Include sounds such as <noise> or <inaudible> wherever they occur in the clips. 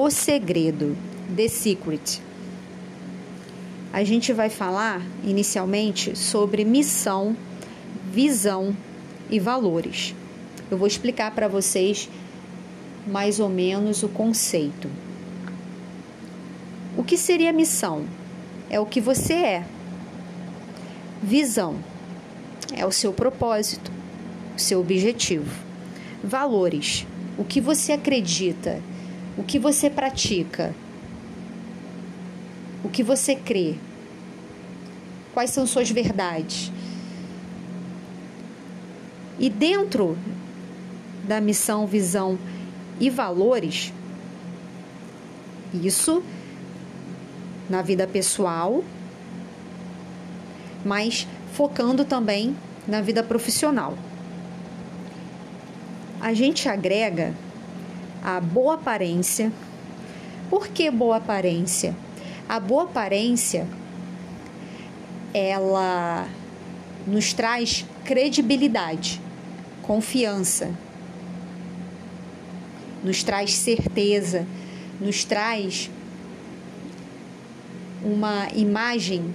O Segredo, The Secret. A gente vai falar inicialmente sobre missão, visão e valores. Eu vou explicar para vocês mais ou menos o conceito. O que seria missão? É o que você é. Visão é o seu propósito, o seu objetivo. Valores, o que você acredita, o que você pratica, o que você crê, quais são suas verdades. E dentro da missão, visão e valores, isso na vida pessoal, mas focando também na vida profissional. A gente agrega a boa aparência. Por que boa aparência? A boa aparência ela nos traz credibilidade, confiança, nos traz certeza, nos traz uma imagem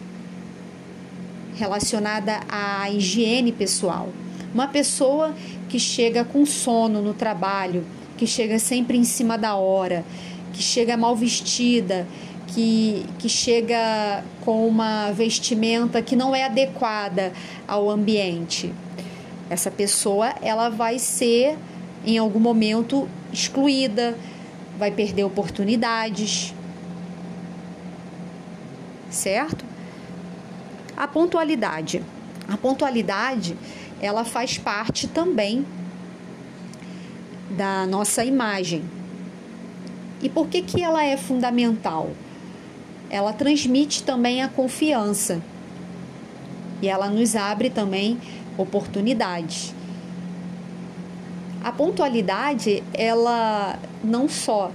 relacionada à higiene pessoal. Uma pessoa que chega com sono no trabalho, que chega sempre em cima da hora, que chega mal vestida, que, que chega com uma vestimenta que não é adequada ao ambiente. Essa pessoa ela vai ser em algum momento excluída, vai perder oportunidades, certo? A pontualidade. A pontualidade, ela faz parte também da nossa imagem. E por que que ela é fundamental? Ela transmite também a confiança. E ela nos abre também oportunidades. A pontualidade, ela não só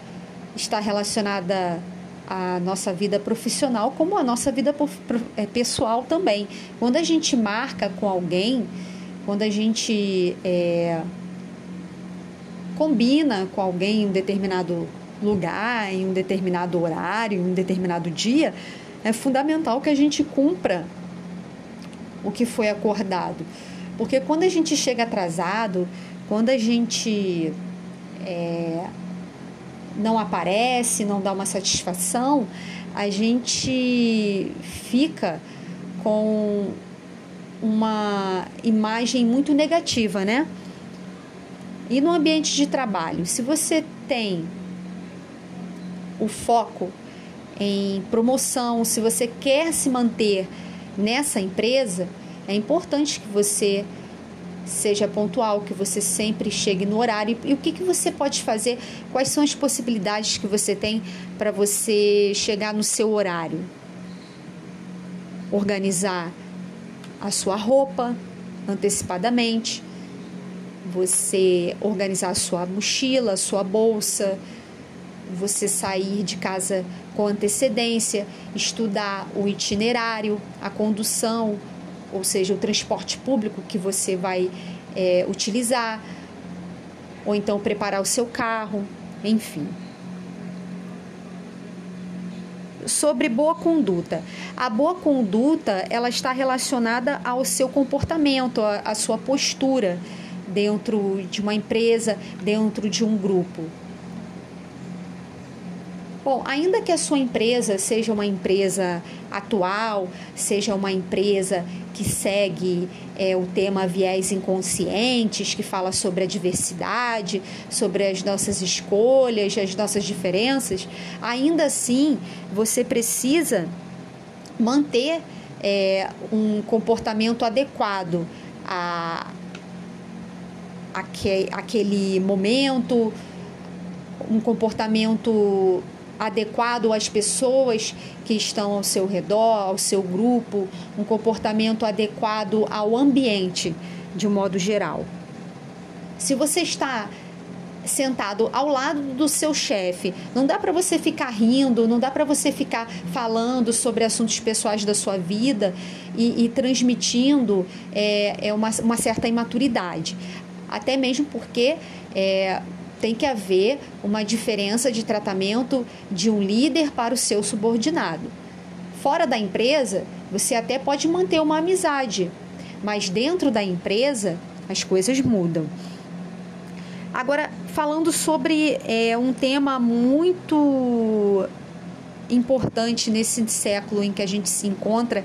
está relacionada a nossa vida profissional, como a nossa vida é, pessoal também. Quando a gente marca com alguém, quando a gente é, combina com alguém em um determinado lugar, em um determinado horário, em um determinado dia, é fundamental que a gente cumpra o que foi acordado. Porque quando a gente chega atrasado, quando a gente é, não aparece, não dá uma satisfação, a gente fica com uma imagem muito negativa, né? E no ambiente de trabalho, se você tem o foco em promoção, se você quer se manter nessa empresa, é importante que você seja pontual, que você sempre chegue no horário. E o que, que você pode fazer? Quais são as possibilidades que você tem para você chegar no seu horário? Organizar a sua roupa antecipadamente, você organizar sua mochila, sua bolsa, você sair de casa com antecedência, estudar o itinerário, a condução, ou seja, o transporte público que você vai é, utilizar, ou então preparar o seu carro, enfim. Sobre boa conduta. A boa conduta ela está relacionada ao seu comportamento, à sua postura dentro de uma empresa, dentro de um grupo. Bom, ainda que a sua empresa seja uma empresa atual, seja uma empresa que segue é, o tema viés inconscientes, que fala sobre a diversidade, sobre as nossas escolhas, as nossas diferenças, ainda assim você precisa manter é, um comportamento adequado a, aquele momento, um comportamento adequado às pessoas que estão ao seu redor, ao seu grupo, um comportamento adequado ao ambiente de um modo geral. Se você está sentado ao lado do seu chefe, não dá para você ficar rindo, não dá para você ficar falando sobre assuntos pessoais da sua vida e, e transmitindo é, é uma, uma certa imaturidade. Até mesmo porque é, tem que haver uma diferença de tratamento de um líder para o seu subordinado. Fora da empresa, você até pode manter uma amizade, mas dentro da empresa as coisas mudam. Agora, falando sobre é, um tema muito importante nesse século em que a gente se encontra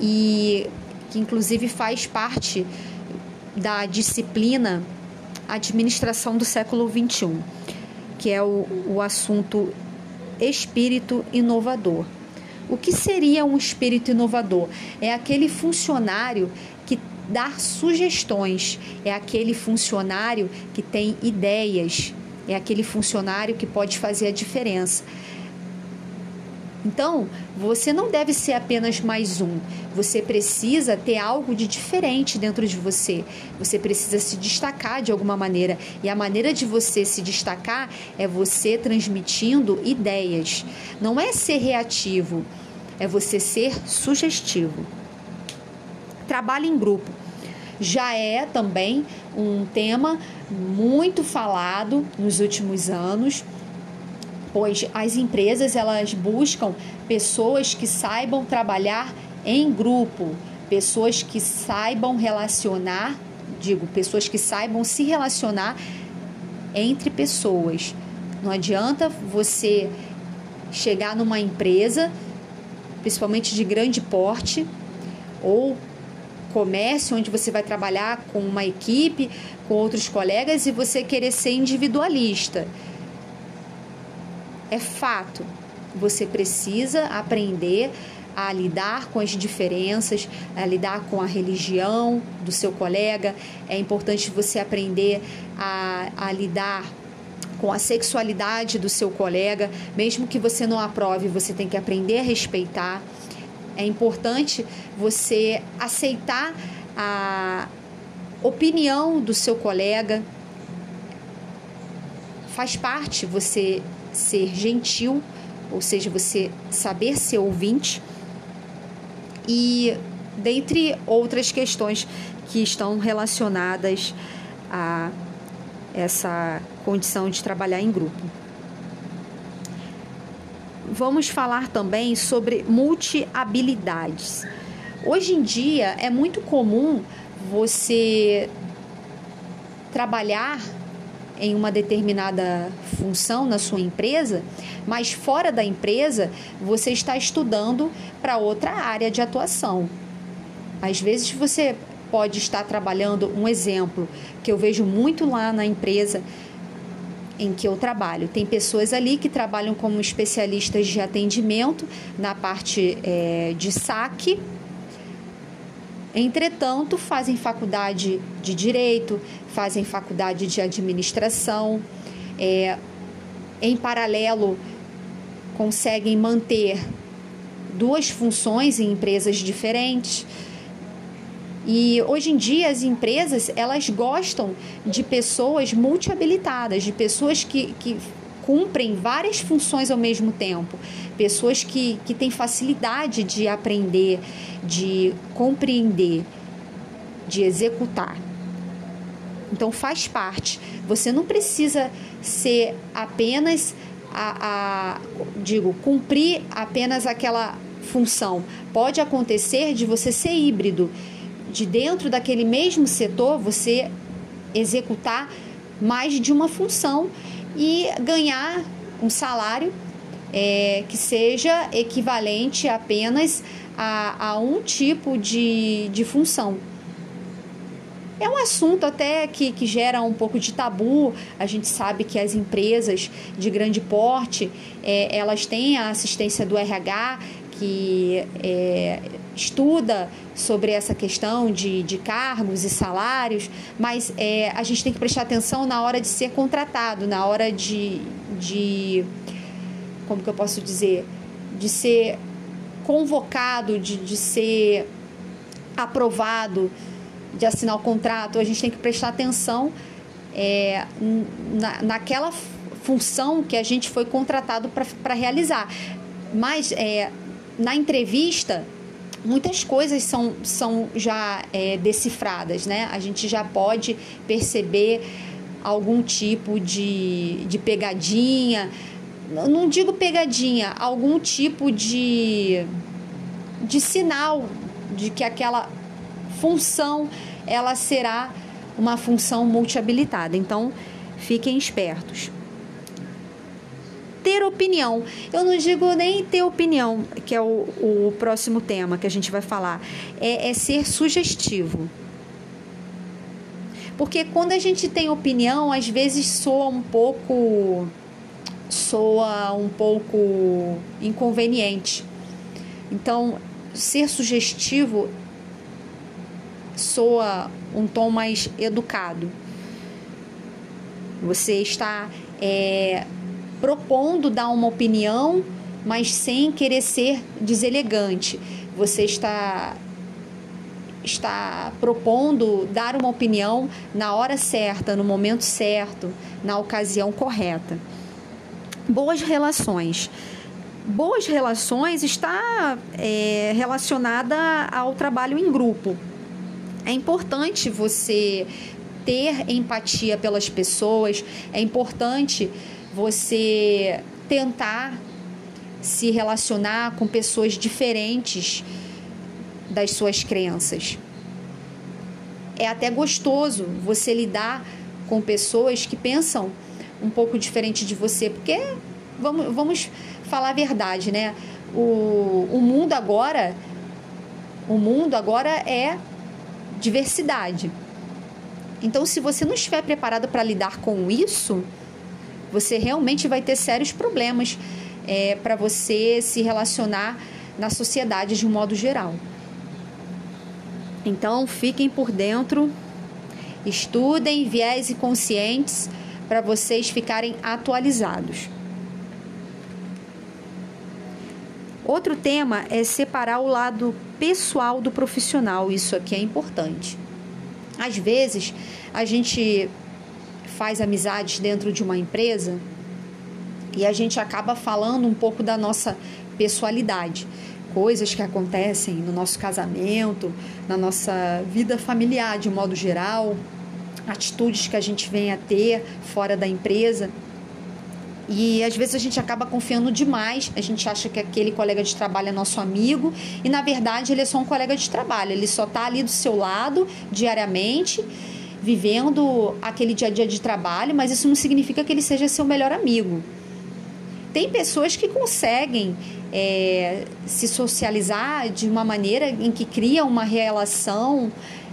e que inclusive faz parte da disciplina administração do século XXI, que é o, o assunto espírito inovador. O que seria um espírito inovador? É aquele funcionário que dá sugestões, é aquele funcionário que tem ideias, é aquele funcionário que pode fazer a diferença. Então, você não deve ser apenas mais um. Você precisa ter algo de diferente dentro de você. Você precisa se destacar de alguma maneira. E a maneira de você se destacar é você transmitindo ideias. Não é ser reativo, é você ser sugestivo. Trabalho em grupo já é também um tema muito falado nos últimos anos pois as empresas elas buscam pessoas que saibam trabalhar em grupo, pessoas que saibam relacionar, digo, pessoas que saibam se relacionar entre pessoas. Não adianta você chegar numa empresa, principalmente de grande porte, ou comércio onde você vai trabalhar com uma equipe, com outros colegas e você querer ser individualista é fato. Você precisa aprender a lidar com as diferenças, a lidar com a religião do seu colega. É importante você aprender a, a lidar com a sexualidade do seu colega, mesmo que você não aprove, você tem que aprender a respeitar. É importante você aceitar a opinião do seu colega. Faz parte você ser gentil, ou seja, você saber ser ouvinte, e dentre outras questões que estão relacionadas a essa condição de trabalhar em grupo. Vamos falar também sobre multi-habilidades. Hoje em dia é muito comum você trabalhar em uma determinada função na sua empresa, mas fora da empresa você está estudando para outra área de atuação. Às vezes você pode estar trabalhando um exemplo que eu vejo muito lá na empresa em que eu trabalho. Tem pessoas ali que trabalham como especialistas de atendimento na parte é, de saque Entretanto, fazem faculdade de direito, fazem faculdade de administração, é, em paralelo conseguem manter duas funções em empresas diferentes. E hoje em dia as empresas elas gostam de pessoas multi-habilitadas, de pessoas que, que cumprem várias funções ao mesmo tempo, pessoas que, que têm facilidade de aprender, de compreender, de executar. Então faz parte. Você não precisa ser apenas a, a digo, cumprir apenas aquela função. Pode acontecer de você ser híbrido, de dentro daquele mesmo setor você executar mais de uma função e ganhar um salário é, que seja equivalente apenas a, a um tipo de, de função. É um assunto até que, que gera um pouco de tabu. A gente sabe que as empresas de grande porte, é, elas têm a assistência do RH, que é, estuda sobre essa questão de, de cargos e salários, mas é, a gente tem que prestar atenção na hora de ser contratado, na hora de, de como que eu posso dizer, de ser convocado, de, de ser aprovado, de assinar o contrato, a gente tem que prestar atenção é, na, naquela função que a gente foi contratado para realizar. Mas é, na entrevista, muitas coisas são, são já é, decifradas, né? A gente já pode perceber algum tipo de, de pegadinha. Não digo pegadinha, algum tipo de, de sinal de que aquela função ela será uma função multi-habilitada. Então, fiquem espertos. Ter opinião. Eu não digo nem ter opinião, que é o, o próximo tema que a gente vai falar. É, é ser sugestivo. Porque quando a gente tem opinião, às vezes soa um pouco soa um pouco inconveniente. Então, ser sugestivo soa um tom mais educado. Você está é, propondo dar uma opinião, mas sem querer ser deselegante. Você está está propondo dar uma opinião na hora certa, no momento certo, na ocasião correta. Boas relações. Boas relações está é, relacionada ao trabalho em grupo. É importante você ter empatia pelas pessoas, é importante você tentar se relacionar com pessoas diferentes das suas crenças. É até gostoso você lidar com pessoas que pensam um pouco diferente de você, porque vamos, vamos falar a verdade, né? O, o mundo agora, o mundo agora é diversidade. Então, se você não estiver preparado para lidar com isso, você realmente vai ter sérios problemas é, para você se relacionar na sociedade de um modo geral. Então, fiquem por dentro, estudem viés e conscientes para vocês ficarem atualizados. Outro tema é separar o lado pessoal do profissional. Isso aqui é importante. Às vezes, a gente faz amizades dentro de uma empresa e a gente acaba falando um pouco da nossa pessoalidade. Coisas que acontecem no nosso casamento, na nossa vida familiar de modo geral, atitudes que a gente vem a ter fora da empresa. E às vezes a gente acaba confiando demais, a gente acha que aquele colega de trabalho é nosso amigo e na verdade ele é só um colega de trabalho, ele só está ali do seu lado diariamente, vivendo aquele dia a dia de trabalho, mas isso não significa que ele seja seu melhor amigo. Tem pessoas que conseguem é, se socializar de uma maneira em que cria uma relação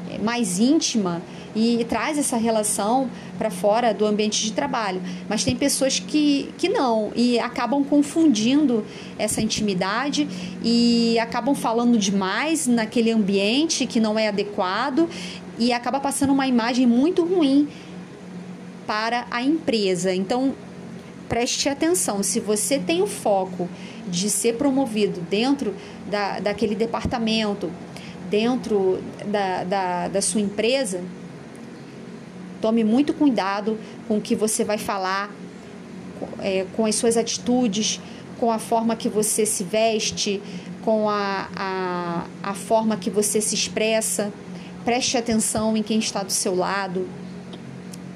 é, mais íntima e traz essa relação para fora do ambiente de trabalho. Mas tem pessoas que, que não e acabam confundindo essa intimidade e acabam falando demais naquele ambiente que não é adequado e acaba passando uma imagem muito ruim para a empresa. Então, preste atenção, se você tem o foco de ser promovido dentro da, daquele departamento, dentro da, da, da sua empresa, tome muito cuidado com o que você vai falar, é, com as suas atitudes, com a forma que você se veste, com a, a, a forma que você se expressa. Preste atenção em quem está do seu lado.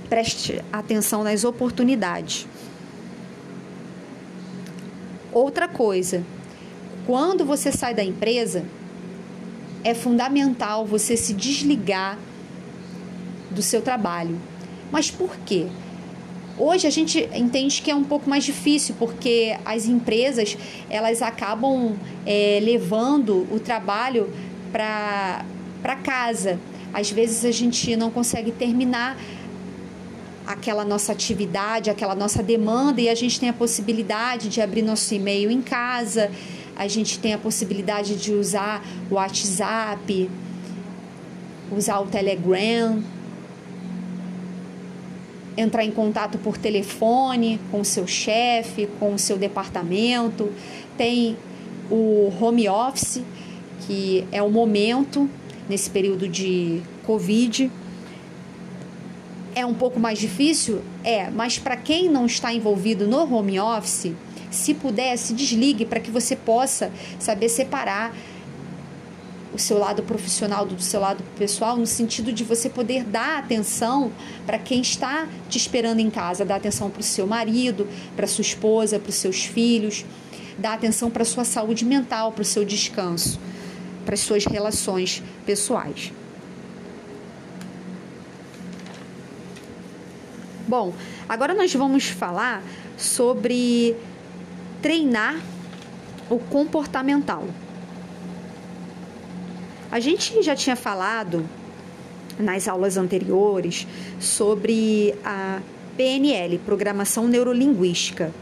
Preste atenção nas oportunidades. Outra coisa, quando você sai da empresa, é fundamental você se desligar do seu trabalho. Mas por quê? Hoje a gente entende que é um pouco mais difícil porque as empresas elas acabam é, levando o trabalho para casa. Às vezes a gente não consegue terminar aquela nossa atividade, aquela nossa demanda e a gente tem a possibilidade de abrir nosso e-mail em casa, a gente tem a possibilidade de usar o WhatsApp, usar o Telegram, entrar em contato por telefone com o seu chefe, com o seu departamento, tem o home office, que é o momento nesse período de Covid. É um pouco mais difícil? É, mas para quem não está envolvido no home office, se puder, se desligue para que você possa saber separar o seu lado profissional do seu lado pessoal, no sentido de você poder dar atenção para quem está te esperando em casa, dar atenção para o seu marido, para sua esposa, para os seus filhos, dar atenção para sua saúde mental, para o seu descanso, para as suas relações pessoais. Bom, agora nós vamos falar sobre treinar o comportamental. A gente já tinha falado nas aulas anteriores sobre a PNL, Programação Neurolinguística.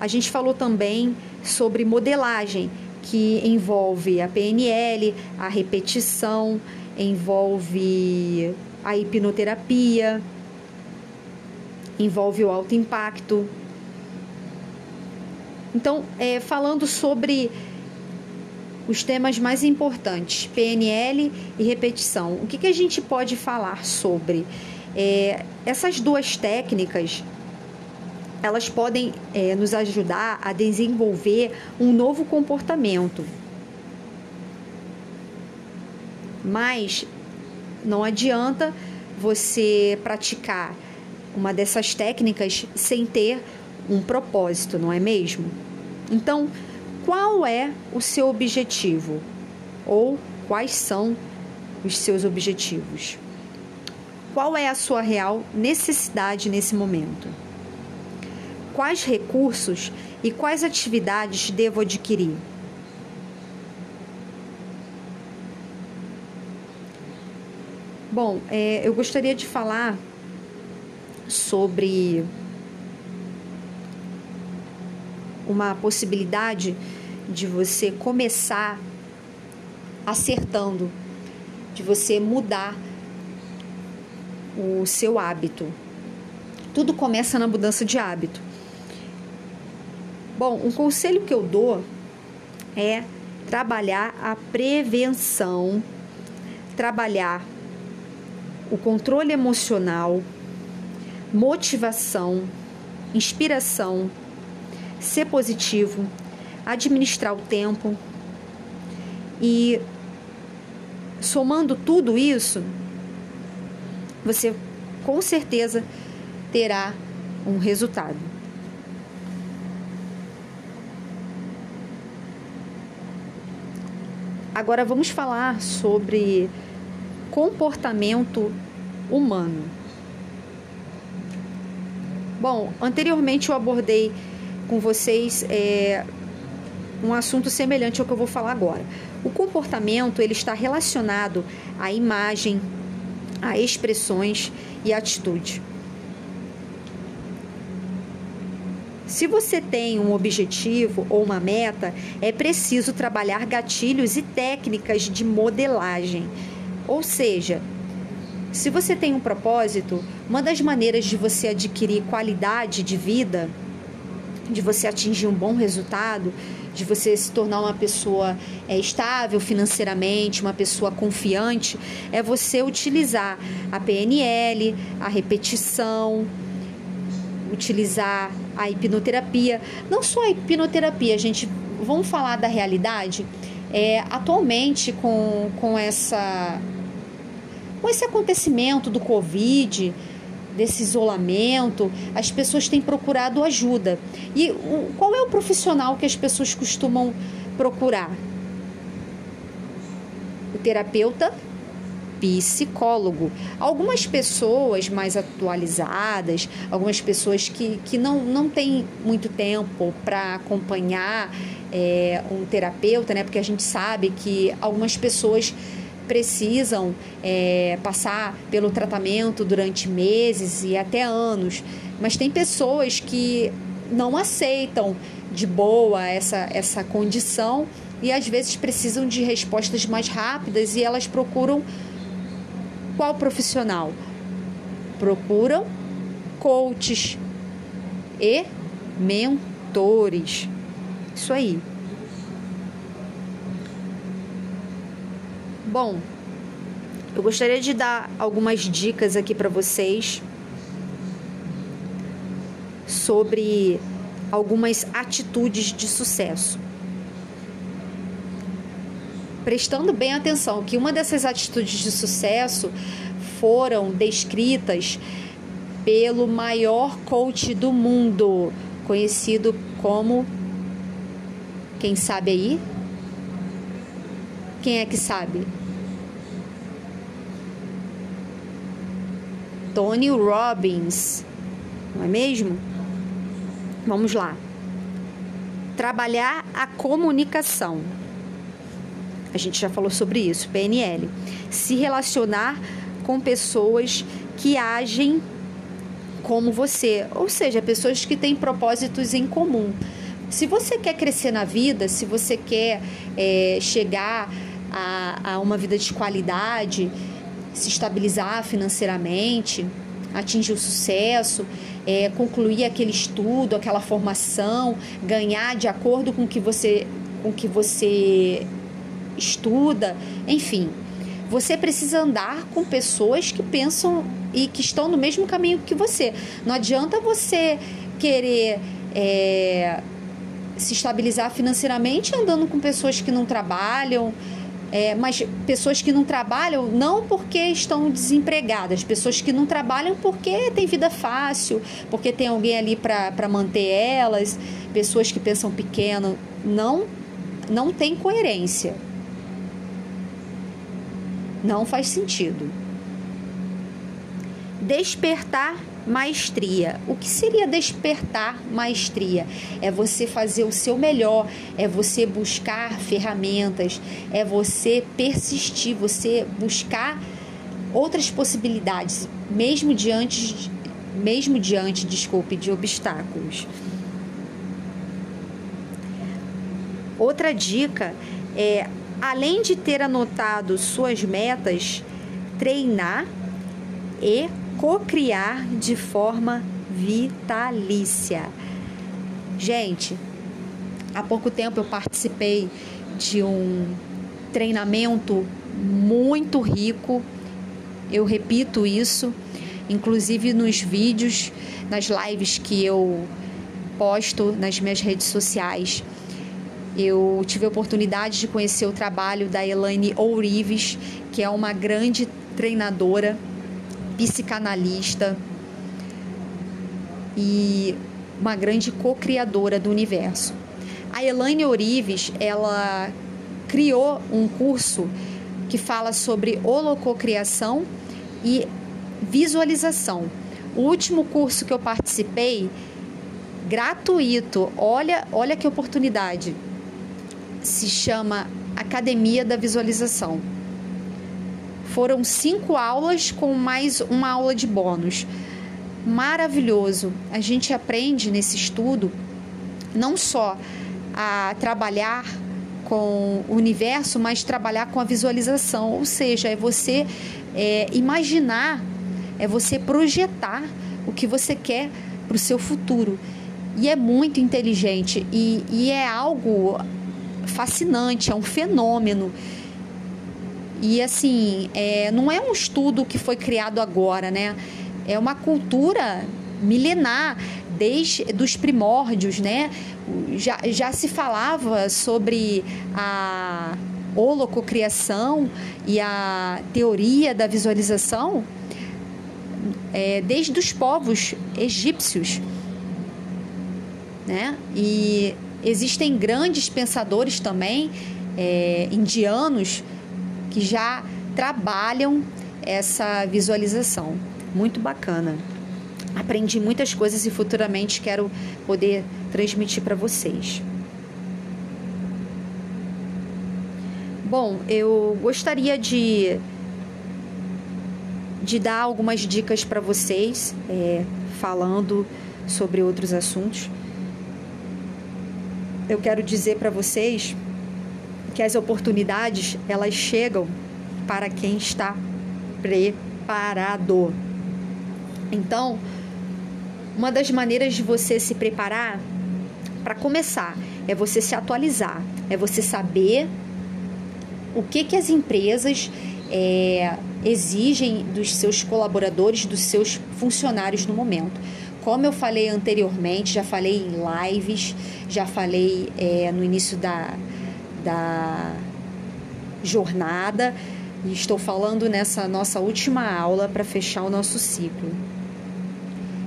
A gente falou também sobre modelagem, que envolve a PNL, a repetição, envolve a hipnoterapia, envolve o alto impacto. Então, é, falando sobre os temas mais importantes, PNL e repetição. O que, que a gente pode falar sobre? É, essas duas técnicas elas podem é, nos ajudar a desenvolver um novo comportamento. Mas não adianta você praticar uma dessas técnicas sem ter um propósito, não é mesmo? Então, qual é o seu objetivo ou quais são os seus objetivos. Qual é a sua real necessidade nesse momento? Quais recursos e quais atividades devo adquirir? Bom, é, eu gostaria de falar sobre uma possibilidade de você começar acertando, de você mudar o seu hábito. Tudo começa na mudança de hábito. Bom, um conselho que eu dou é trabalhar a prevenção, trabalhar o controle emocional, motivação, inspiração, ser positivo, administrar o tempo. E somando tudo isso, você com certeza terá um resultado. Agora vamos falar sobre comportamento humano. Bom, anteriormente eu abordei com vocês é, um assunto semelhante ao que eu vou falar agora. O comportamento ele está relacionado à imagem, a expressões e atitude. Se você tem um objetivo ou uma meta, é preciso trabalhar gatilhos e técnicas de modelagem. Ou seja, se você tem um propósito, uma das maneiras de você adquirir qualidade de vida, de você atingir um bom resultado, de você se tornar uma pessoa é, estável financeiramente, uma pessoa confiante, é você utilizar a PNL, a repetição, utilizar a hipnoterapia. Não só a hipnoterapia, gente, vamos falar da realidade. É, atualmente, com, com, essa, com esse acontecimento do Covid, desse isolamento, as pessoas têm procurado ajuda. E o, qual é o profissional que as pessoas costumam procurar? O terapeuta psicólogo. Algumas pessoas mais atualizadas, algumas pessoas que, que não, não têm muito tempo para acompanhar é, um terapeuta, né? Porque a gente sabe que algumas pessoas precisam é, passar pelo tratamento durante meses e até anos, mas tem pessoas que não aceitam de boa essa, essa condição e às vezes precisam de respostas mais rápidas e elas procuram qual profissional? Procuram coaches e mentores. Isso aí. Bom, eu gostaria de dar algumas dicas aqui para vocês sobre algumas atitudes de sucesso. Prestando bem atenção que uma dessas atitudes de sucesso foram descritas pelo maior coach do mundo, conhecido como quem sabe aí? Quem é que sabe? Tony Robbins, não é mesmo? Vamos lá. Trabalhar a comunicação. A gente já falou sobre isso, PNL. Se relacionar com pessoas que agem como você, ou seja, pessoas que têm propósitos em comum. Se você quer crescer na vida, se você quer é, chegar a, a uma vida de qualidade, se estabilizar financeiramente, atingir o sucesso, é, concluir aquele estudo, aquela formação, ganhar de acordo com que você com que você estuda, enfim, você precisa andar com pessoas que pensam e que estão no mesmo caminho que você. Não adianta você querer é, se estabilizar financeiramente andando com pessoas que não trabalham, é, mas pessoas que não trabalham não porque estão desempregadas, pessoas que não trabalham porque tem vida fácil, porque tem alguém ali para manter elas, pessoas que pensam pequeno, não não tem coerência. Não faz sentido. Despertar maestria. O que seria despertar maestria? É você fazer o seu melhor, é você buscar ferramentas, é você persistir, você buscar outras possibilidades, mesmo diante mesmo diante, desculpe, de obstáculos. Outra dica é, além de ter anotado suas metas, treinar e cocriar de forma vitalícia. Gente, há pouco tempo eu participei de um treinamento muito rico. Eu repito isso, inclusive nos vídeos, nas lives que eu posto nas minhas redes sociais. Eu tive a oportunidade de conhecer o trabalho da Elaine Ourives, que é uma grande treinadora psicanalista e uma grande co-criadora do universo. A Elaine Orives, ela criou um curso que fala sobre holococriação e visualização. O último curso que eu participei, gratuito, olha, olha que oportunidade. Se chama Academia da Visualização. Foram cinco aulas com mais uma aula de bônus. Maravilhoso. A gente aprende nesse estudo não só a trabalhar com o universo, mas trabalhar com a visualização, ou seja, é você é, imaginar, é você projetar o que você quer para o seu futuro. E é muito inteligente e, e é algo fascinante, é um fenômeno. E assim, é, não é um estudo que foi criado agora, né? É uma cultura milenar, desde dos primórdios, né? Já, já se falava sobre a holococriação e a teoria da visualização é, desde os povos egípcios, né? E existem grandes pensadores também é, indianos que já trabalham essa visualização. Muito bacana. Aprendi muitas coisas e futuramente quero poder transmitir para vocês. Bom, eu gostaria de, de dar algumas dicas para vocês, é, falando sobre outros assuntos. Eu quero dizer para vocês que as oportunidades elas chegam para quem está preparado. Então, uma das maneiras de você se preparar para começar é você se atualizar, é você saber o que que as empresas é, exigem dos seus colaboradores, dos seus funcionários no momento. Como eu falei anteriormente, já falei em lives, já falei é, no início da, da, jornada e estou falando nessa nossa última aula para fechar o nosso ciclo.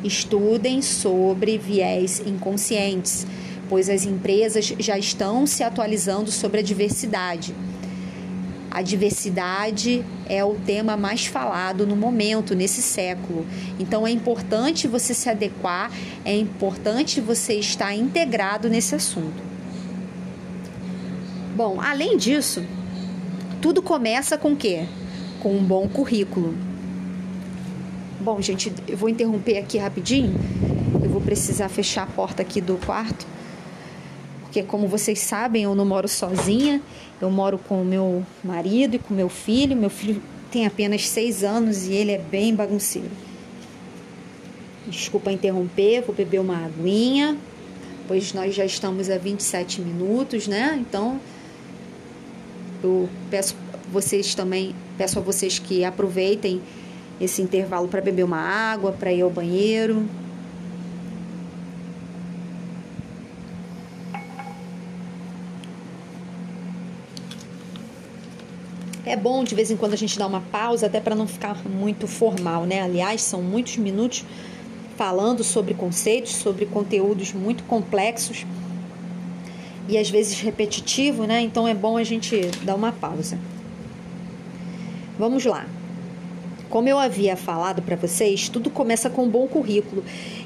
Estudem sobre viés inconscientes, pois as empresas já estão se atualizando sobre a diversidade. A diversidade é o tema mais falado no momento, nesse século. Então é importante você se adequar, é importante você estar integrado nesse assunto. Bom, além disso, tudo começa com o quê? Com um bom currículo. Bom, gente, eu vou interromper aqui rapidinho. Eu vou precisar fechar a porta aqui do quarto. Porque, como vocês sabem, eu não moro sozinha. Eu moro com o meu marido e com meu filho. Meu filho tem apenas seis anos e ele é bem bagunceiro. Desculpa interromper, vou beber uma aguinha, pois nós já estamos a 27 minutos, né? Então, eu peço vocês também, peço a vocês que aproveitem esse intervalo para beber uma água, para ir ao banheiro. É bom de vez em quando a gente dar uma pausa, até para não ficar muito formal, né? Aliás, são muitos minutos falando sobre conceitos, sobre conteúdos muito complexos e às vezes repetitivo, né? Então é bom a gente dar uma pausa. Vamos lá. Como eu havia falado para vocês, tudo começa com um bom currículo.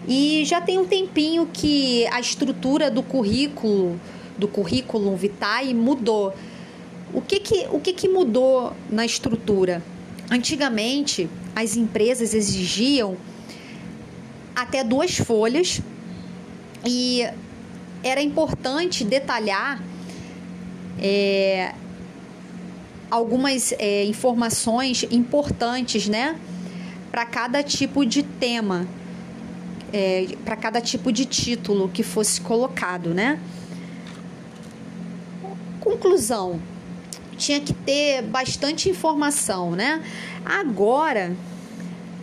E já tem um tempinho que a estrutura do currículo, do currículo vitae mudou. O que que, o que, que mudou na estrutura? Antigamente, as empresas exigiam até duas folhas e era importante detalhar é, algumas é, informações importantes, né, para cada tipo de tema, é, para cada tipo de título que fosse colocado, né. Conclusão: tinha que ter bastante informação, né? Agora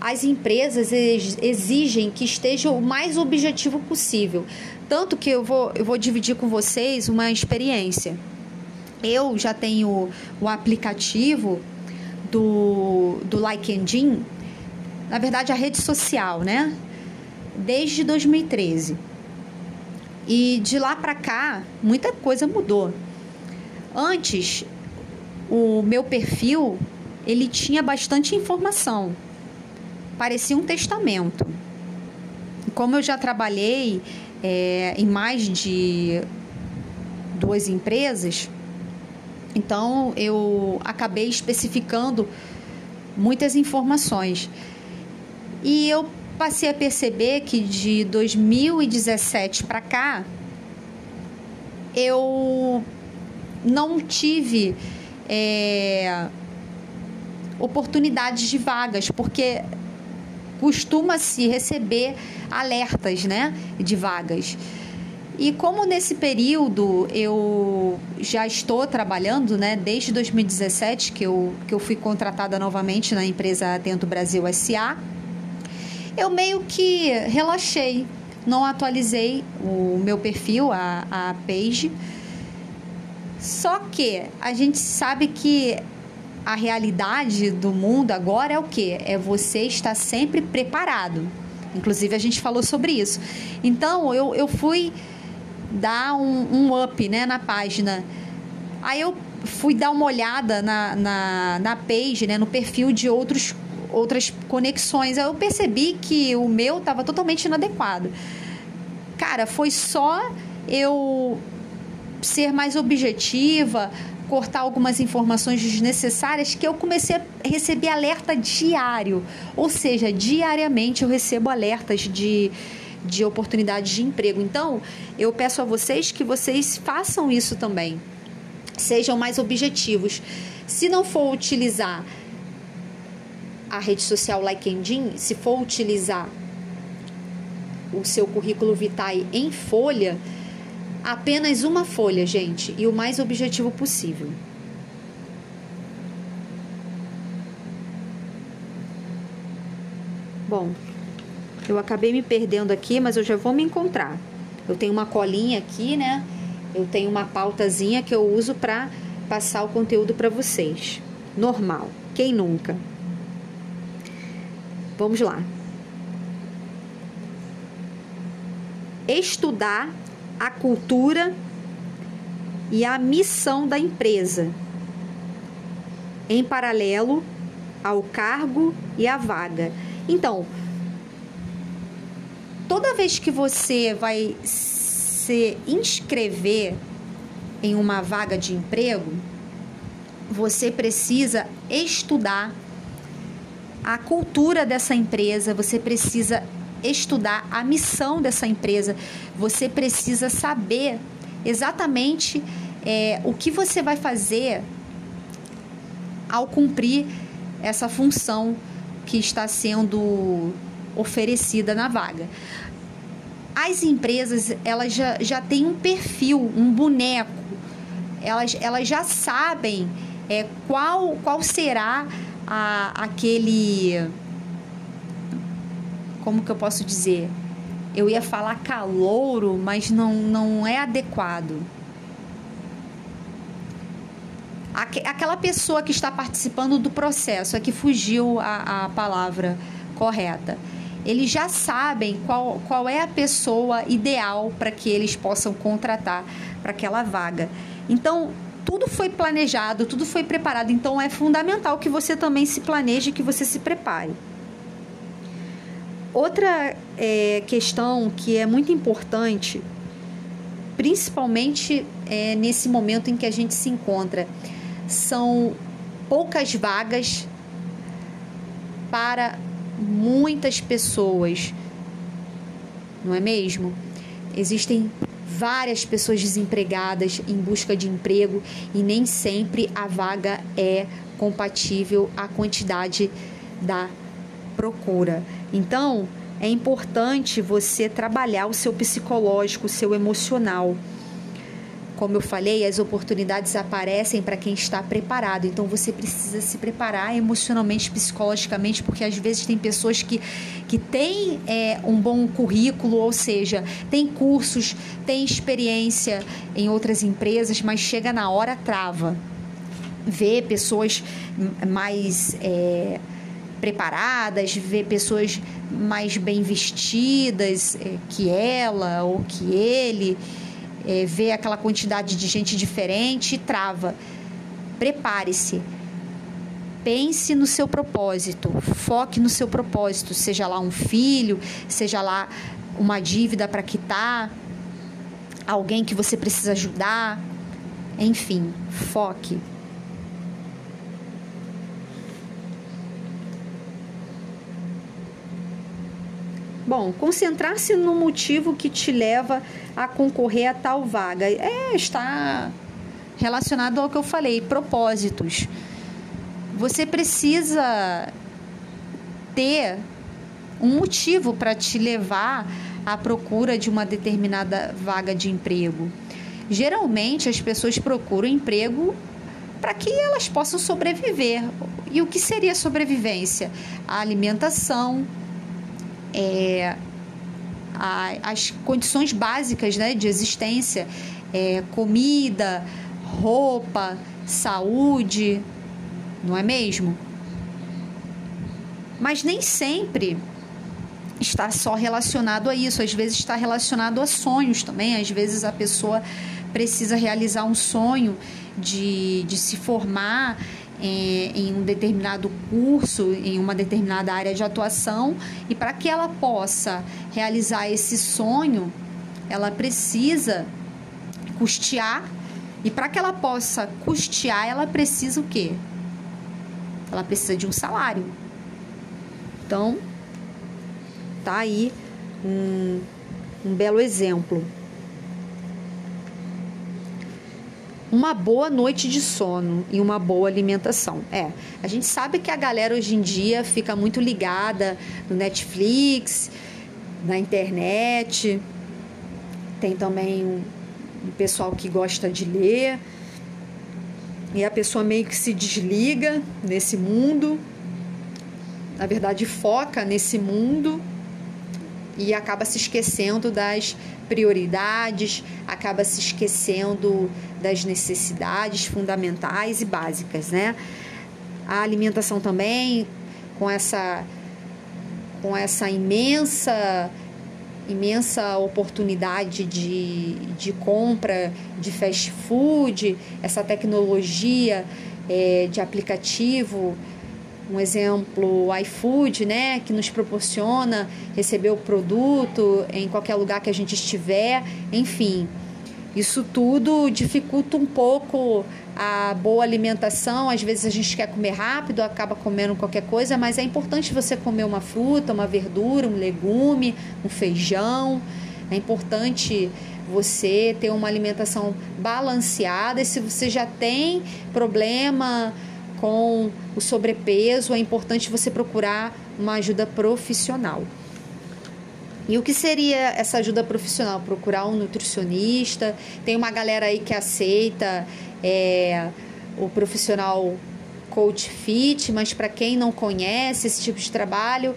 as empresas exigem que esteja o mais objetivo possível. Tanto que eu vou, eu vou dividir com vocês uma experiência. Eu já tenho o aplicativo do, do Like Engine, na verdade a rede social, né? Desde 2013. E de lá para cá, muita coisa mudou. Antes, o meu perfil, ele tinha bastante informação parecia um testamento. Como eu já trabalhei é, em mais de duas empresas, então eu acabei especificando muitas informações. E eu passei a perceber que de 2017 para cá eu não tive é, oportunidades de vagas, porque costuma-se receber alertas né, de vagas. E como nesse período eu já estou trabalhando, né, desde 2017 que eu, que eu fui contratada novamente na empresa Atento Brasil SA, eu meio que relaxei, não atualizei o meu perfil, a, a page. Só que a gente sabe que a realidade do mundo agora é o que? É você estar sempre preparado. Inclusive, a gente falou sobre isso. Então, eu, eu fui dar um, um up né, na página. Aí eu fui dar uma olhada na, na, na page, né, no perfil de outros, outras conexões. Aí eu percebi que o meu estava totalmente inadequado. Cara, foi só eu ser mais objetiva, cortar algumas informações desnecessárias que eu comecei a receber alerta diário. Ou seja, diariamente eu recebo alertas de, de oportunidades de emprego. Então, eu peço a vocês que vocês façam isso também. Sejam mais objetivos. Se não for utilizar a rede social LinkedIn, se for utilizar o seu currículo vitae em folha, Apenas uma folha, gente, e o mais objetivo possível. Bom, eu acabei me perdendo aqui, mas eu já vou me encontrar. Eu tenho uma colinha aqui, né? Eu tenho uma pautazinha que eu uso para passar o conteúdo para vocês. Normal. Quem nunca? Vamos lá. Estudar a cultura e a missão da empresa, em paralelo ao cargo e à vaga. Então, toda vez que você vai se inscrever em uma vaga de emprego, você precisa estudar a cultura dessa empresa, você precisa estudar a missão dessa empresa, você precisa saber exatamente é, o que você vai fazer ao cumprir essa função que está sendo oferecida na vaga. As empresas, elas já, já têm um perfil, um boneco, elas, elas já sabem é, qual, qual será a, aquele. Como que eu posso dizer? Eu ia falar calouro, mas não, não é adequado. Aquela pessoa que está participando do processo, é que fugiu a, a palavra correta. Eles já sabem qual, qual é a pessoa ideal para que eles possam contratar para aquela vaga. Então, tudo foi planejado, tudo foi preparado. Então, é fundamental que você também se planeje, que você se prepare. Outra é, questão que é muito importante, principalmente é, nesse momento em que a gente se encontra, são poucas vagas para muitas pessoas, não é mesmo? Existem várias pessoas desempregadas em busca de emprego e nem sempre a vaga é compatível à quantidade da procura. Então, é importante você trabalhar o seu psicológico, o seu emocional. Como eu falei, as oportunidades aparecem para quem está preparado. Então você precisa se preparar emocionalmente, psicologicamente, porque às vezes tem pessoas que, que têm é, um bom currículo, ou seja, tem cursos, tem experiência em outras empresas, mas chega na hora, trava. Vê pessoas mais. É, preparadas, ver pessoas mais bem vestidas é, que ela ou que ele, é, ver aquela quantidade de gente diferente e trava. Prepare-se. Pense no seu propósito, foque no seu propósito, seja lá um filho, seja lá uma dívida para quitar, alguém que você precisa ajudar, enfim, foque. Bom, concentrar-se no motivo que te leva a concorrer a tal vaga. É, está relacionado ao que eu falei, propósitos. Você precisa ter um motivo para te levar à procura de uma determinada vaga de emprego. Geralmente as pessoas procuram emprego para que elas possam sobreviver. E o que seria sobrevivência? A alimentação, é, a, as condições básicas né, de existência, é, comida, roupa, saúde, não é mesmo? Mas nem sempre está só relacionado a isso, às vezes está relacionado a sonhos também, às vezes a pessoa precisa realizar um sonho de, de se formar é, em um determinado curso, em uma determinada área de atuação, e para que ela possa realizar esse sonho, ela precisa custear, e para que ela possa custear, ela precisa o quê? Ela precisa de um salário. Então, tá aí um, um belo exemplo. Uma boa noite de sono e uma boa alimentação. É, a gente sabe que a galera hoje em dia fica muito ligada no Netflix, na internet. Tem também um, um pessoal que gosta de ler. E a pessoa meio que se desliga nesse mundo, na verdade foca nesse mundo e acaba se esquecendo das prioridades, acaba se esquecendo das necessidades fundamentais e básicas, né? A alimentação também, com essa, com essa imensa imensa oportunidade de, de compra de fast food, essa tecnologia é, de aplicativo, um exemplo, o iFood, né, que nos proporciona receber o produto em qualquer lugar que a gente estiver, enfim. Isso tudo dificulta um pouco a boa alimentação. Às vezes a gente quer comer rápido, acaba comendo qualquer coisa, mas é importante você comer uma fruta, uma verdura, um legume, um feijão. É importante você ter uma alimentação balanceada. E se você já tem problema com o sobrepeso, é importante você procurar uma ajuda profissional. E o que seria essa ajuda profissional? Procurar um nutricionista. Tem uma galera aí que aceita é, o profissional coach fit, mas para quem não conhece esse tipo de trabalho,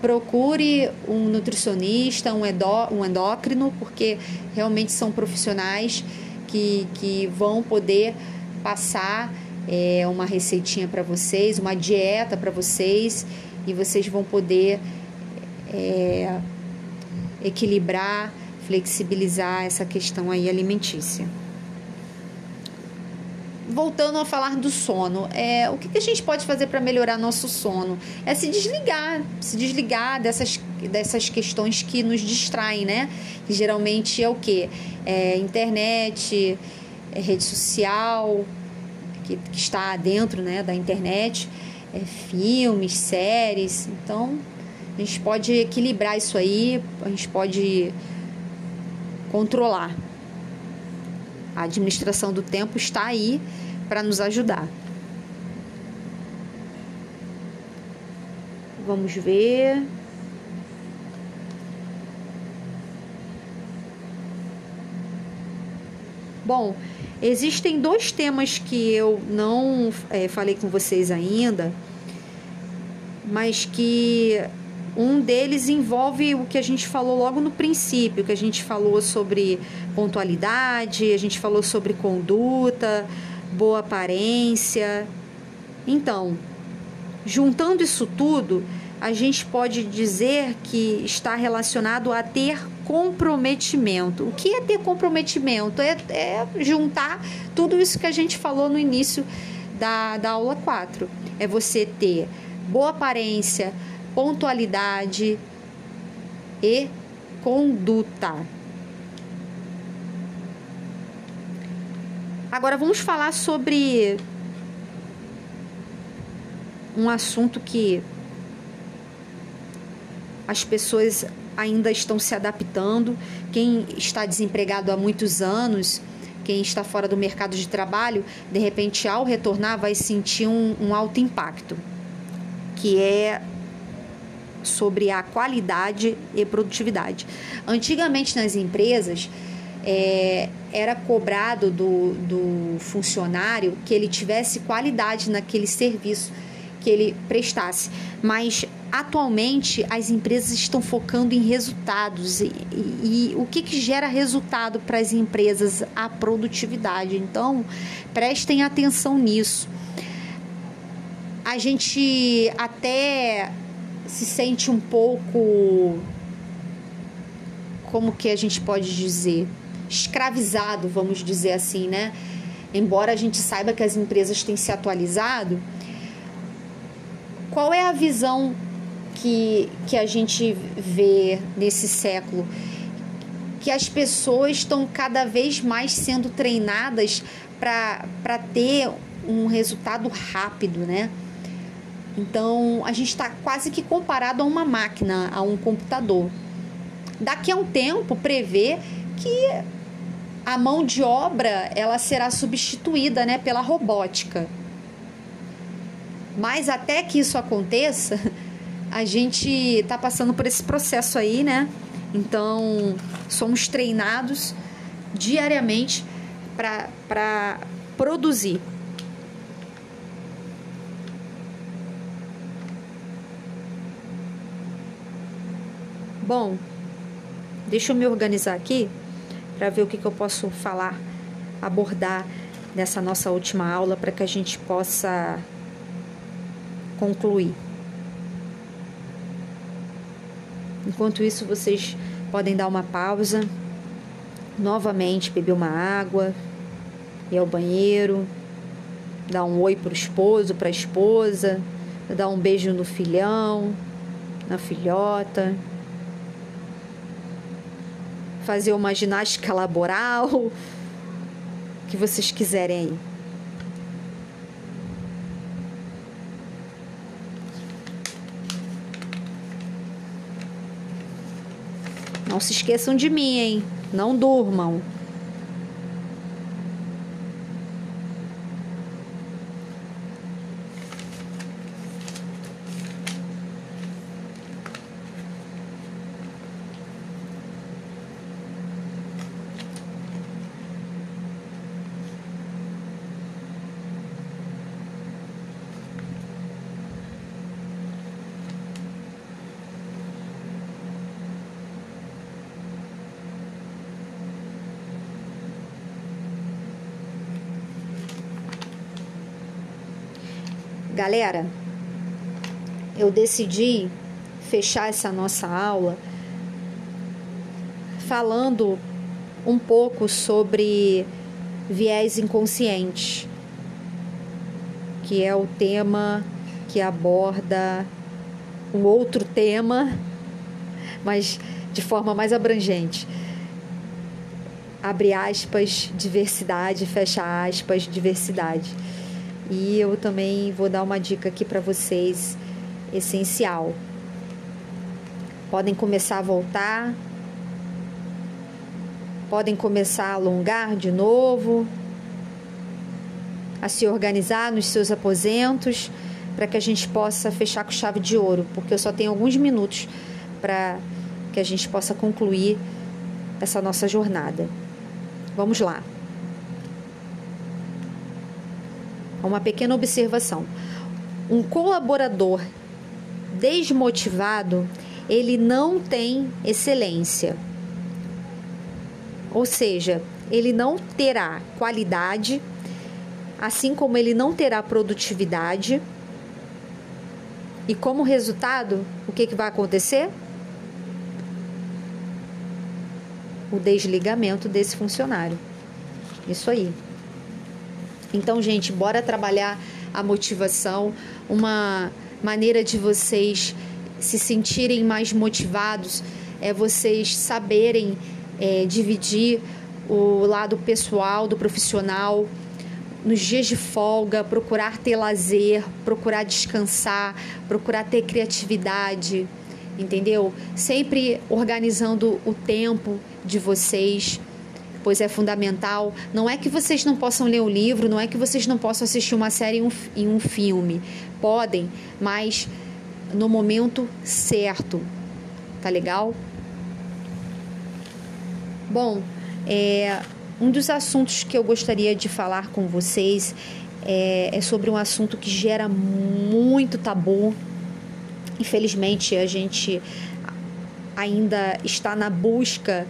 procure um nutricionista, um, endó, um endócrino, porque realmente são profissionais que, que vão poder passar é, uma receitinha para vocês, uma dieta para vocês, e vocês vão poder. É, equilibrar, flexibilizar essa questão aí alimentícia. Voltando a falar do sono, é, o que, que a gente pode fazer para melhorar nosso sono? É se desligar, se desligar dessas, dessas questões que nos distraem, né? Que geralmente é o que? É internet, é rede social, que, que está dentro né, da internet, é filmes, séries. Então, a gente pode equilibrar isso aí, a gente pode controlar. A administração do tempo está aí para nos ajudar. Vamos ver. Bom, existem dois temas que eu não é, falei com vocês ainda, mas que um deles envolve o que a gente falou logo no princípio, que a gente falou sobre pontualidade, a gente falou sobre conduta, boa aparência. Então, juntando isso tudo, a gente pode dizer que está relacionado a ter comprometimento. O que é ter comprometimento? É, é juntar tudo isso que a gente falou no início da, da aula 4. É você ter boa aparência, pontualidade e conduta. Agora vamos falar sobre um assunto que as pessoas ainda estão se adaptando. Quem está desempregado há muitos anos, quem está fora do mercado de trabalho, de repente, ao retornar, vai sentir um, um alto impacto, que é sobre a qualidade e produtividade. Antigamente nas empresas é, era cobrado do, do funcionário que ele tivesse qualidade naquele serviço que ele prestasse, mas atualmente as empresas estão focando em resultados e, e, e o que, que gera resultado para as empresas? A produtividade. Então prestem atenção nisso. A gente até se sente um pouco como que a gente pode dizer escravizado, vamos dizer assim, né? Embora a gente saiba que as empresas têm se atualizado, qual é a visão que, que a gente vê nesse século? Que as pessoas estão cada vez mais sendo treinadas para ter um resultado rápido, né? Então a gente está quase que comparado a uma máquina, a um computador. Daqui a um tempo prevê que a mão de obra ela será substituída, né, pela robótica. Mas até que isso aconteça, <laughs> a gente está passando por esse processo aí, né? Então somos treinados diariamente para produzir. Bom, Deixa eu me organizar aqui para ver o que, que eu posso falar, abordar nessa nossa última aula para que a gente possa concluir. Enquanto isso, vocês podem dar uma pausa, novamente beber uma água, ir ao banheiro, dar um oi para o esposo, para a esposa, dar um beijo no filhão, na filhota, fazer uma ginástica laboral, que vocês quiserem aí. Não se esqueçam de mim, hein? Não durmam. Galera, eu decidi fechar essa nossa aula falando um pouco sobre viés inconsciente, que é o tema que aborda um outro tema, mas de forma mais abrangente. Abre aspas, diversidade, fecha aspas, diversidade. E eu também vou dar uma dica aqui para vocês essencial. Podem começar a voltar, podem começar a alongar de novo, a se organizar nos seus aposentos, para que a gente possa fechar com chave de ouro, porque eu só tenho alguns minutos para que a gente possa concluir essa nossa jornada. Vamos lá. Uma pequena observação. Um colaborador desmotivado, ele não tem excelência. Ou seja, ele não terá qualidade, assim como ele não terá produtividade. E como resultado, o que, que vai acontecer? O desligamento desse funcionário. Isso aí. Então, gente, bora trabalhar a motivação, uma maneira de vocês se sentirem mais motivados é vocês saberem é, dividir o lado pessoal do profissional nos dias de folga, procurar ter lazer, procurar descansar, procurar ter criatividade, entendeu? Sempre organizando o tempo de vocês pois é fundamental. Não é que vocês não possam ler o livro, não é que vocês não possam assistir uma série um, em um filme. Podem, mas no momento certo. Tá legal? Bom, é, um dos assuntos que eu gostaria de falar com vocês é, é sobre um assunto que gera muito tabu. Infelizmente, a gente ainda está na busca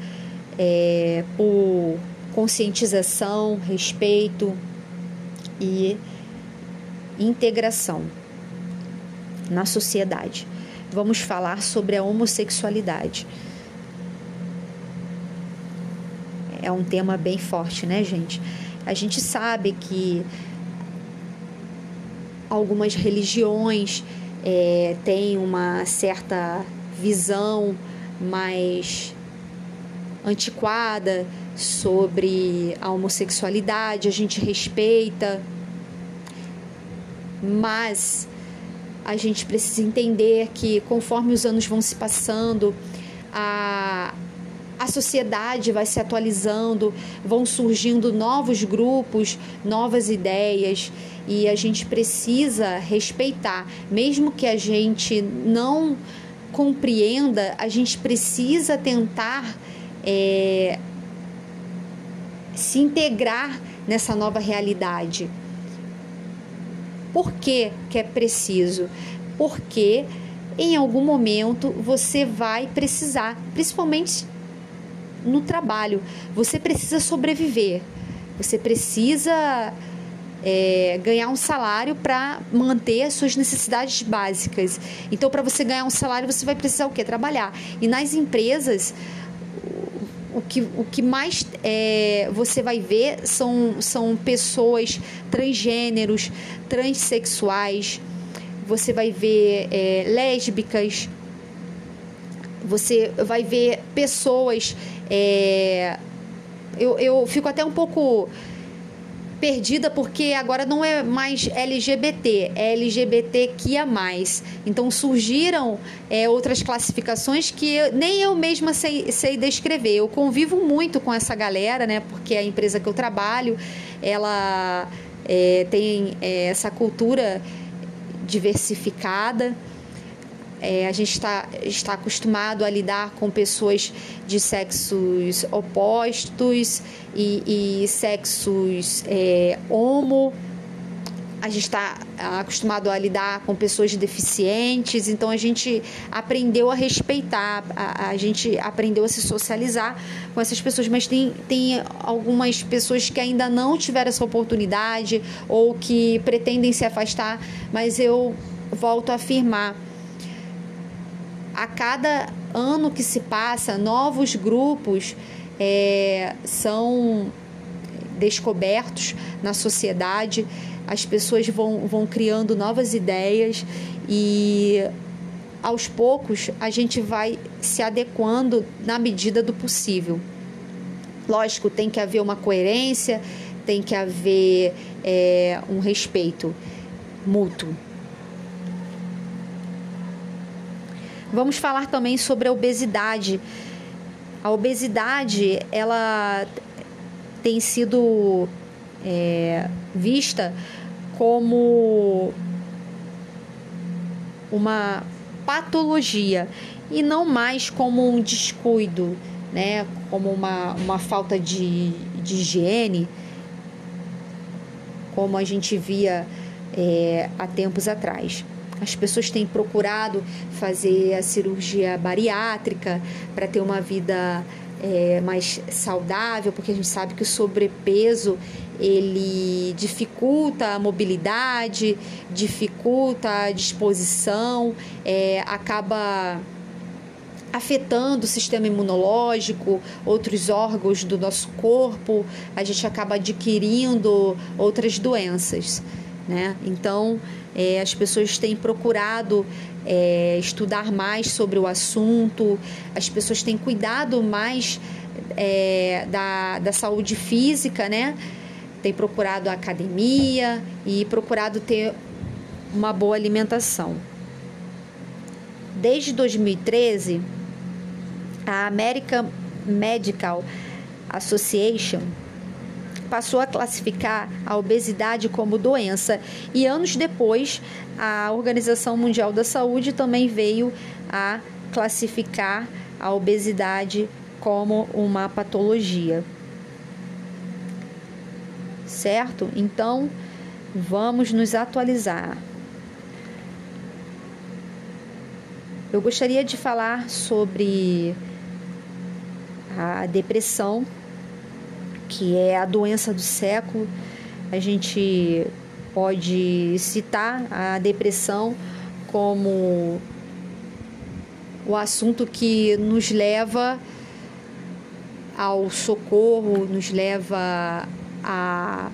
é, por conscientização, respeito e integração na sociedade. Vamos falar sobre a homossexualidade. É um tema bem forte, né, gente? A gente sabe que algumas religiões é, têm uma certa visão mais antiquada sobre a homossexualidade, a gente respeita, mas a gente precisa entender que conforme os anos vão se passando, a, a sociedade vai se atualizando, vão surgindo novos grupos, novas ideias e a gente precisa respeitar, mesmo que a gente não compreenda, a gente precisa tentar é, se integrar nessa nova realidade. Por que, que é preciso? Porque em algum momento você vai precisar, principalmente no trabalho. Você precisa sobreviver. Você precisa é, ganhar um salário para manter as suas necessidades básicas. Então, para você ganhar um salário, você vai precisar o quê? Trabalhar. E nas empresas, o que, o que mais é, você vai ver são, são pessoas transgêneros, transexuais, você vai ver é, lésbicas, você vai ver pessoas. É, eu, eu fico até um pouco perdida porque agora não é mais LGBT, é LGBTQIA+. Então surgiram é, outras classificações que eu, nem eu mesma sei, sei descrever. Eu convivo muito com essa galera, né? Porque a empresa que eu trabalho, ela é, tem é, essa cultura diversificada. É, a gente está, está acostumado a lidar com pessoas de sexos opostos e, e sexos é, homo. A gente está acostumado a lidar com pessoas deficientes, então a gente aprendeu a respeitar, a, a gente aprendeu a se socializar com essas pessoas, mas tem, tem algumas pessoas que ainda não tiveram essa oportunidade ou que pretendem se afastar, mas eu volto a afirmar a cada ano que se passa, novos grupos é, são descobertos na sociedade, as pessoas vão, vão criando novas ideias e aos poucos a gente vai se adequando na medida do possível. Lógico, tem que haver uma coerência, tem que haver é, um respeito mútuo. Vamos falar também sobre a obesidade. A obesidade, ela tem sido é, vista como uma patologia e não mais como um descuido, né? como uma, uma falta de, de higiene, como a gente via é, há tempos atrás. As pessoas têm procurado fazer a cirurgia bariátrica para ter uma vida é, mais saudável, porque a gente sabe que o sobrepeso ele dificulta a mobilidade, dificulta a disposição, é, acaba afetando o sistema imunológico, outros órgãos do nosso corpo, a gente acaba adquirindo outras doenças. Né? Então, é, as pessoas têm procurado é, estudar mais sobre o assunto, as pessoas têm cuidado mais é, da, da saúde física, né? Procurado a academia e procurado ter uma boa alimentação. Desde 2013, a American Medical Association passou a classificar a obesidade como doença e anos depois a Organização Mundial da Saúde também veio a classificar a obesidade como uma patologia. Certo? Então, vamos nos atualizar. Eu gostaria de falar sobre a depressão que é a doença do século. A gente pode citar a depressão como o assunto que nos leva ao socorro, nos leva a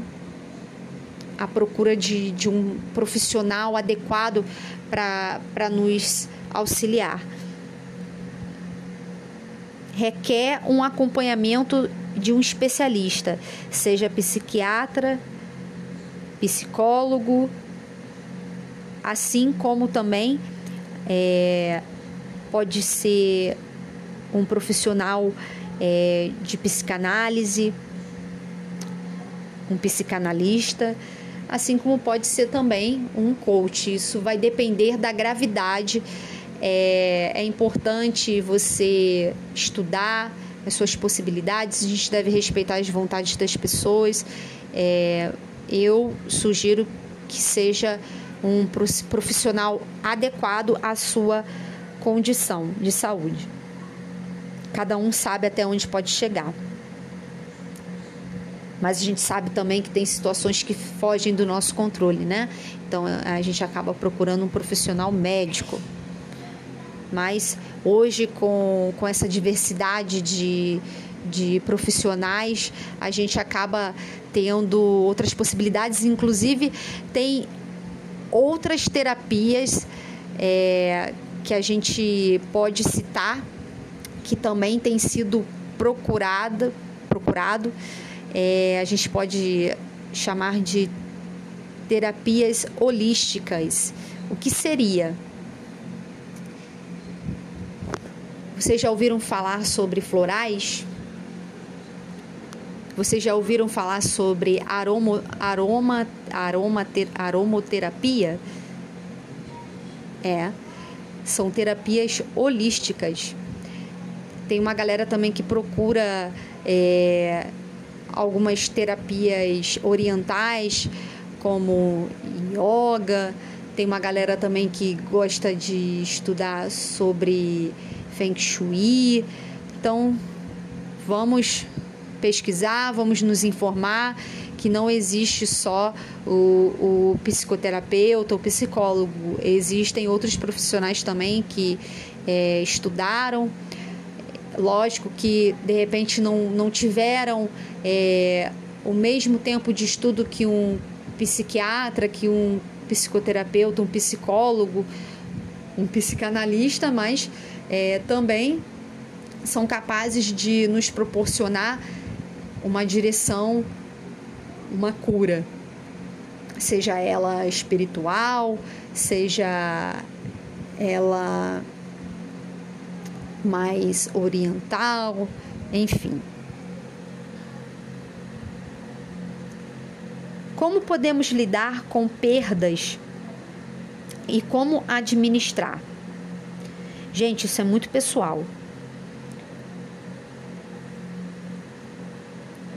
a procura de, de um profissional adequado para nos auxiliar. Requer um acompanhamento de um especialista, seja psiquiatra, psicólogo, assim como também é, pode ser um profissional é, de psicanálise, um psicanalista, assim como pode ser também um coach. Isso vai depender da gravidade. É, é importante você estudar as suas possibilidades, a gente deve respeitar as vontades das pessoas. É, eu sugiro que seja um profissional adequado à sua condição de saúde. cada um sabe até onde pode chegar. Mas a gente sabe também que tem situações que fogem do nosso controle, né? Então a gente acaba procurando um profissional médico. Mas hoje, com, com essa diversidade de, de profissionais, a gente acaba tendo outras possibilidades, inclusive tem outras terapias é, que a gente pode citar que também tem sido procurada, procurado, é, a gente pode chamar de terapias holísticas. O que seria? Vocês já ouviram falar sobre florais? Vocês já ouviram falar sobre aroma, aroma, aroma, ter, aromoterapia? É, são terapias holísticas. Tem uma galera também que procura é, algumas terapias orientais, como yoga. Tem uma galera também que gosta de estudar sobre Feng Shui. Então, vamos pesquisar, vamos nos informar que não existe só o, o psicoterapeuta, o psicólogo, existem outros profissionais também que é, estudaram Lógico que de repente não, não tiveram é, o mesmo tempo de estudo que um psiquiatra, que um psicoterapeuta, um psicólogo, um psicanalista, mas é, também são capazes de nos proporcionar uma direção, uma cura, seja ela espiritual, seja ela mais oriental, enfim. Como podemos lidar com perdas e como administrar? Gente, isso é muito pessoal.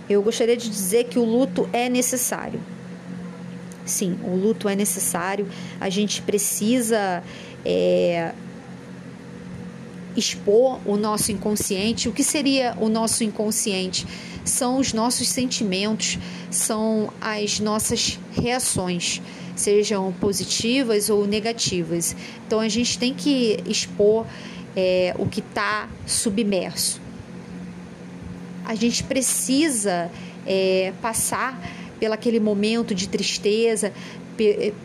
Eu gostaria de dizer que o luto é necessário. Sim, o luto é necessário. A gente precisa é, expor o nosso inconsciente. O que seria o nosso inconsciente? São os nossos sentimentos, são as nossas reações, sejam positivas ou negativas. Então a gente tem que expor é, o que está submerso. A gente precisa é, passar pelo aquele momento de tristeza,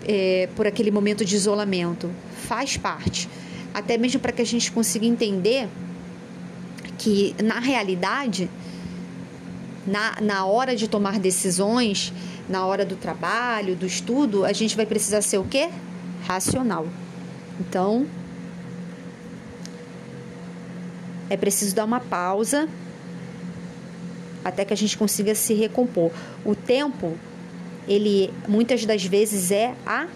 é, por aquele momento de isolamento. Faz parte até mesmo para que a gente consiga entender que, na realidade, na, na hora de tomar decisões, na hora do trabalho, do estudo, a gente vai precisar ser o quê? Racional. Então, é preciso dar uma pausa até que a gente consiga se recompor. O tempo, ele muitas das vezes é a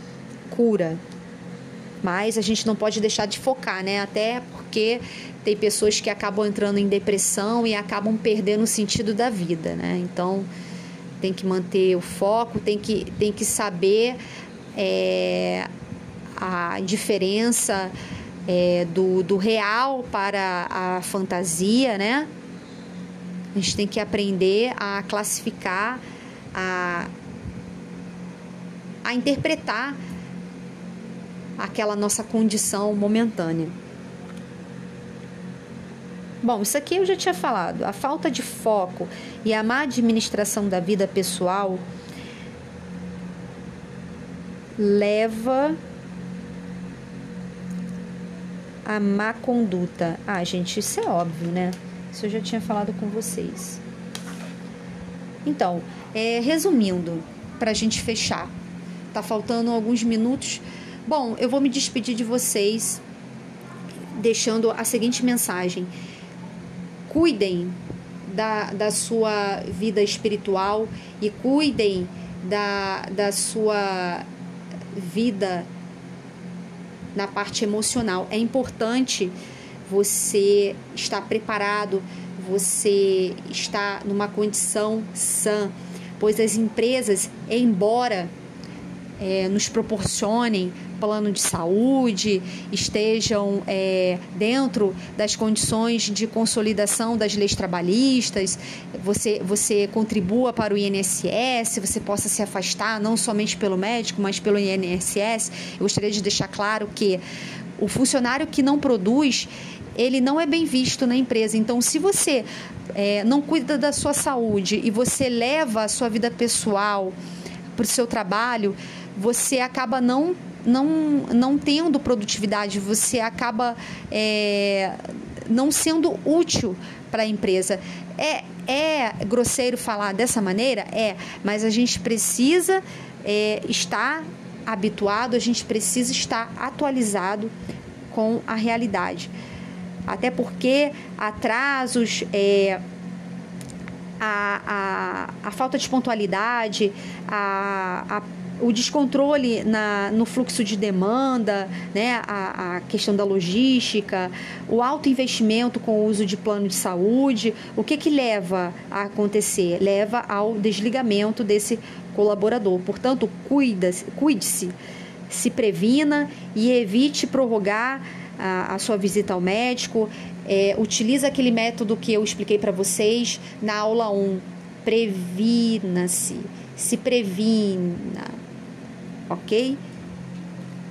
cura mas a gente não pode deixar de focar, né? Até porque tem pessoas que acabam entrando em depressão e acabam perdendo o sentido da vida, né? Então tem que manter o foco, tem que, tem que saber é, a diferença é, do, do real para a fantasia, né? A gente tem que aprender a classificar, a, a interpretar aquela nossa condição momentânea. Bom, isso aqui eu já tinha falado. A falta de foco e a má administração da vida pessoal leva a má conduta. Ah, gente, isso é óbvio, né? Isso eu já tinha falado com vocês. Então, é, resumindo, para a gente fechar, tá faltando alguns minutos Bom, eu vou me despedir de vocês deixando a seguinte mensagem: cuidem da, da sua vida espiritual e cuidem da, da sua vida na parte emocional. É importante você estar preparado, você estar numa condição sã, pois as empresas, embora é, nos proporcionem plano de saúde, estejam é, dentro das condições de consolidação das leis trabalhistas, você, você contribua para o INSS, você possa se afastar não somente pelo médico, mas pelo INSS. Eu gostaria de deixar claro que o funcionário que não produz, ele não é bem visto na empresa. Então, se você é, não cuida da sua saúde e você leva a sua vida pessoal para o seu trabalho, você acaba não não, não tendo produtividade, você acaba é, não sendo útil para a empresa. É, é grosseiro falar dessa maneira? É, mas a gente precisa é, estar habituado, a gente precisa estar atualizado com a realidade. Até porque atrasos, é, a, a, a falta de pontualidade, a, a o descontrole na, no fluxo de demanda, né, a, a, questão da logística, o alto investimento com o uso de plano de saúde, o que, que leva a acontecer? Leva ao desligamento desse colaborador. Portanto, cuide-se, se previna e evite prorrogar a, a sua visita ao médico. É, utiliza aquele método que eu expliquei para vocês na aula 1. Previna-se, se previna, ok?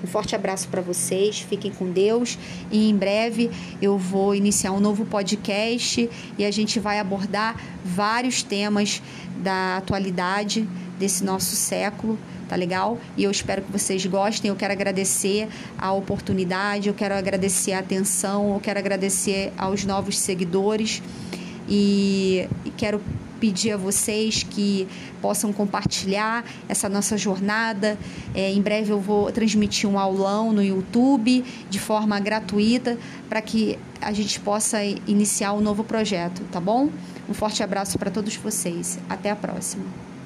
Um forte abraço para vocês, fiquem com Deus e em breve eu vou iniciar um novo podcast e a gente vai abordar vários temas da atualidade desse nosso século, tá legal? E eu espero que vocês gostem. Eu quero agradecer a oportunidade, eu quero agradecer a atenção, eu quero agradecer aos novos seguidores e, quero pedir a vocês que possam compartilhar essa nossa jornada. É, em breve eu vou transmitir um aulão no YouTube de forma gratuita para que a gente possa iniciar um novo projeto, tá bom? Um forte abraço para todos vocês. Até a próxima.